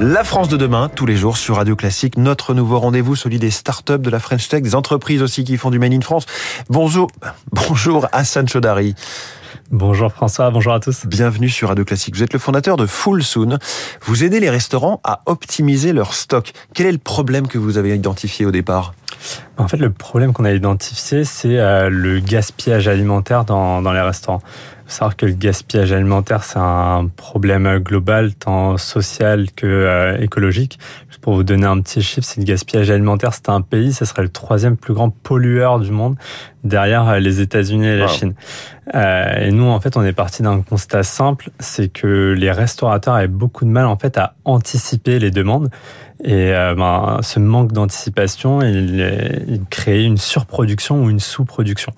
La France de demain, tous les jours sur Radio Classique, notre nouveau rendez-vous, celui des startups de la French Tech, des entreprises aussi qui font du Made in France. Bonjour, bonjour Hassan Chodari. Bonjour François, bonjour à tous. Bienvenue sur Radio Classique. Vous êtes le fondateur de Full Soon. Vous aidez les restaurants à optimiser leur stock. Quel est le problème que vous avez identifié au départ? En fait, le problème qu'on a identifié, c'est euh, le gaspillage alimentaire dans, dans les restaurants. Il faut savoir que le gaspillage alimentaire, c'est un problème global, tant social que euh, écologique. Juste pour vous donner un petit chiffre, c'est le gaspillage alimentaire, c'est un pays, ce serait le troisième plus grand pollueur du monde, derrière euh, les États-Unis et la Chine. Euh, et nous, en fait, on est parti d'un constat simple, c'est que les restaurateurs avaient beaucoup de mal, en fait, à anticiper les demandes. Et euh, ben, ce manque d'anticipation, il, il crée une surproduction ou une sous-production.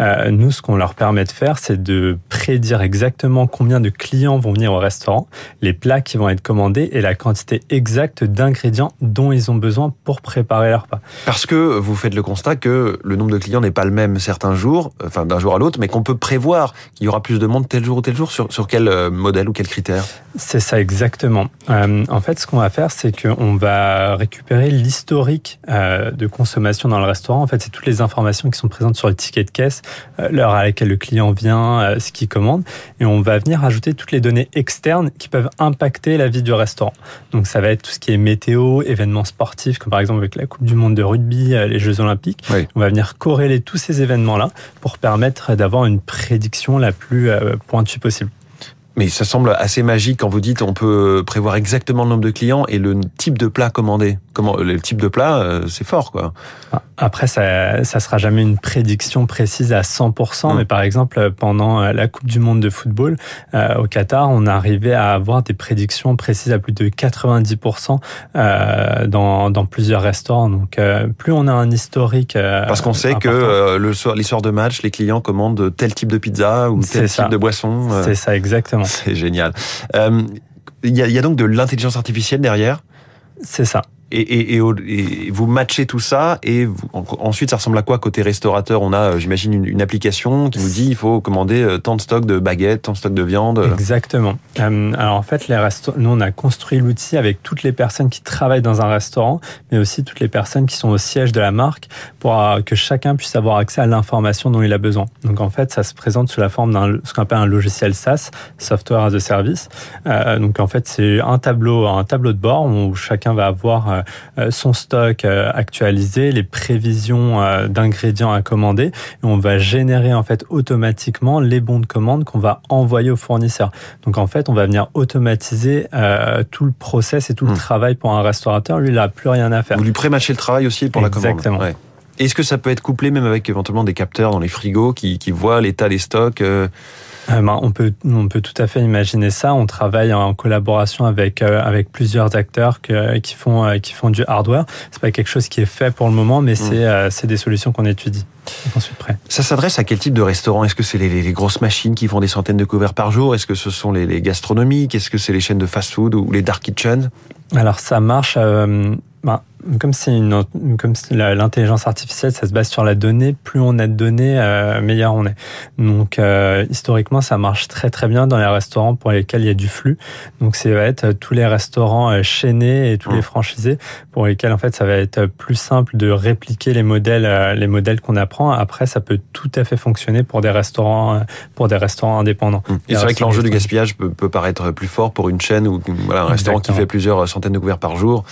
Euh, nous, ce qu'on leur permet de faire, c'est de prédire exactement combien de clients vont venir au restaurant, les plats qui vont être commandés et la quantité exacte d'ingrédients dont ils ont besoin pour préparer leur repas. Parce que vous faites le constat que le nombre de clients n'est pas le même certains jours, enfin d'un jour à l'autre, mais qu'on peut prévoir qu'il y aura plus de monde tel jour ou tel jour sur, sur quel euh, modèle ou quel critère? C'est ça exactement. Euh, en fait, ce qu'on va faire, c'est qu'on va récupérer l'historique euh, de consommation dans le restaurant. En fait, c'est toutes les informations qui sont présentes sur le ticket de caisse, euh, l'heure à laquelle le client vient, euh, ce qu'il commande, et on va venir ajouter toutes les données externes qui peuvent impacter la vie du restaurant. Donc, ça va être tout ce qui est météo, événements sportifs, comme par exemple avec la Coupe du Monde de rugby, les Jeux Olympiques. Oui. On va venir corréler tous ces événements-là pour permettre d'avoir une prédiction la plus pointue possible. Mais ça semble assez magique quand vous dites on peut prévoir exactement le nombre de clients et le type de plat commandé. Comment le type de plat, c'est fort quoi. Après, ça, ça sera jamais une prédiction précise à 100%, Mm. mais par exemple, pendant la Coupe du Monde de football euh, au Qatar, on arrivait à avoir des prédictions précises à plus de 90% euh, dans, dans plusieurs restaurants. Donc, euh, plus on a un historique. euh, Parce qu'on sait que important. euh, le soir, les soirs de match, les clients commandent tel type de pizza ou tel ça. type de boisson. euh, C'est ça, exactement. C'est génial. Euh, Il y, a, il y a donc de l'intelligence artificielle derrière? C'est ça. Et, vous matchez tout ça et vous- en- ensuite ça ressemble à quoi côté restaurateur? On a, euh, j'imagine, une, application qui nous dit il faut commander euh, tant de stock de baguettes, tant de stock de viande. Exactement. Euh, alors en fait, nous on a construit l'outil avec toutes les personnes qui travaillent dans un restaurant, mais aussi toutes les personnes qui sont au siège de la marque, pour que chacun puisse avoir accès à l'information dont il a besoin. Donc en fait, ça se présente sous la forme d'un ce qu'on appelle un logiciel SaaS, Software as a Service. Donc en fait, c'est un tableau, un tableau de bord où chacun va avoir son stock euh, actualisé, les prévisions euh, d'ingrédients à commander, et on va générer en fait automatiquement les bons de commande qu'on va envoyer au fournisseur. Donc en fait, on va venir automatiser euh, tout le process et tout le Hmm. travail pour un restaurateur. Lui, il n'a plus rien à faire. Vous lui prématchez le travail aussi pour la commande. Exactement. Ouais. Est-ce que ça peut être couplé même avec éventuellement des capteurs dans les frigos qui, qui voient l'état des stocks euh, Euh, ben, on peut on peut tout à fait imaginer ça. On travaille en collaboration avec euh, avec plusieurs acteurs que, qui font euh, qui font du hardware. C'est pas quelque chose qui est fait pour le moment, mais c'est c'est des solutions qu'on étudie près. Ça s'adresse à quel type de restaurant? Est-ce que c'est les, grosses machines qui font des centaines de couverts par jour? Est-ce que ce sont les, les gastronomiques? Est-ce que c'est les chaînes de fast-food ou les dark kitchens? Alors ça marche. ben, comme une la- l'intelligence artificielle, ça se base sur la donnée. Plus on a de données, euh, meilleur on est. Donc euh, historiquement, ça marche très très bien dans les restaurants pour lesquels il y a du flux. Donc ça va être tous les restaurants euh, chaînés et tous Mmh. les franchisés pour lesquels en fait ça va être plus simple de répliquer les modèles euh, les modèles qu'on apprend. Après, ça peut tout à fait fonctionner pour des restaurants euh, pour des restaurants indépendants. Et c'est vrai que l'enjeu du gaspillage peut, peut paraître plus fort pour une chaîne ou voilà, un restaurant qui fait plusieurs centaines de couverts par jour.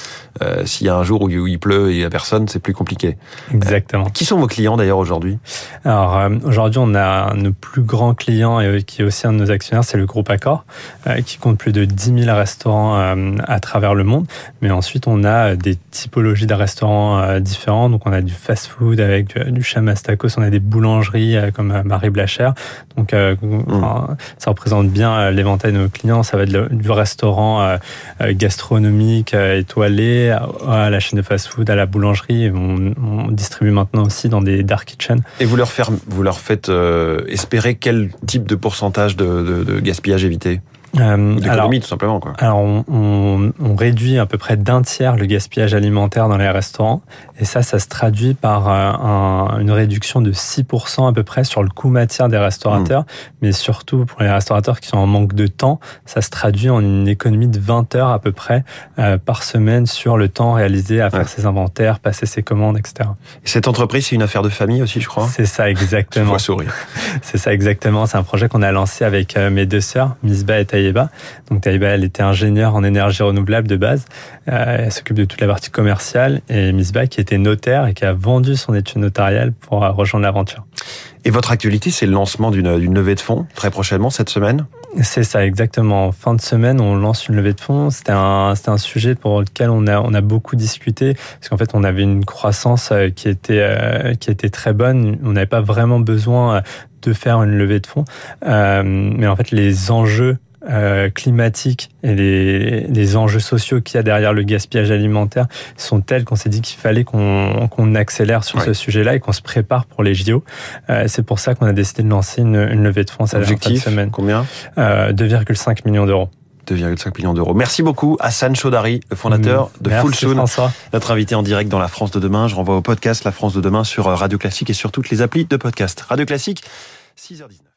Euh, S'il y a un jour où il où il pleut et il y a personne, c'est plus compliqué. Exactement. Qui sont vos clients d'ailleurs aujourd'hui? Alors euh, aujourd'hui, on a nos plus grands clients et euh, qui est aussi un de nos actionnaires, c'est le groupe Accor, euh, qui compte plus de 10 000 restaurants euh, à travers le monde. Mais ensuite, on a des typologies de restaurants euh, différents. Donc, on a du fast-food avec du, du chamas tacos, on a des boulangeries euh, comme euh, Marie Blachère. Donc, euh, enfin, ça représente bien euh, l'éventail de nos clients. Ça va de du restaurant euh, euh, gastronomique euh, étoilé à, à la de fast-food, à la boulangerie. On, on distribue maintenant aussi dans des dark kitchens. Et vous leur, vous leur faites euh, espérer quel type de pourcentage de, de, de gaspillage éviter? Euh, L'économie, tout simplement. Quoi. Alors, on, on, on, réduit à peu près d'un tiers le gaspillage alimentaire dans les restaurants. Et ça, ça se traduit par euh, un, une réduction de 6% à peu près sur le coût matière des restaurateurs. Mmh. Mais surtout, pour les restaurateurs qui sont en manque de temps, ça se traduit en une économie de 20 heures à peu près euh, par semaine sur le temps réalisé à faire ouais. ses inventaires, passer ses commandes, etc. Et cette entreprise, c'est une affaire de famille aussi, je crois C'est ça, exactement. sourire. c'est ça, exactement. C'est un projet qu'on a lancé avec mes deux sœurs, Misba et Taïeba. Donc Taïba, elle était ingénieure en énergie renouvelable de base. Euh, elle s'occupe de toute la partie commerciale. Et Misba, qui était notaire et qui a vendu son étude notariale pour rejoindre l'aventure. Et votre actualité, c'est le lancement d'une levée de fonds très prochainement cette semaine? C'est ça, exactement. En fin de semaine, on lance une levée de fonds. C'était un, un sujet pour lequel on a, on a beaucoup discuté, parce qu'en fait, on avait une croissance euh, qui était, qui était très bonne. On n'avait pas vraiment besoin de faire une levée de fonds. Euh, mais en fait, les enjeux euh, climatiques et les, les enjeux sociaux qu'il y a derrière le gaspillage alimentaire sont tels qu'on s'est dit qu'il fallait qu'on accélère sur ouais. ce sujet-là et qu'on se prépare pour les JO. Euh, c'est pour ça qu'on a décidé de lancer une, une levée de fonds à la semaine. Combien? Euh, 2,5 millions d'euros. 2,5 millions d'euros. Merci beaucoup Hassan Chaudari, le fondateur de Merci Full Soon, François. notre invité en direct dans La France de demain. Je renvoie au podcast La France de demain sur Radio Classique et sur toutes les applis de podcast. Radio Classique, 6h19.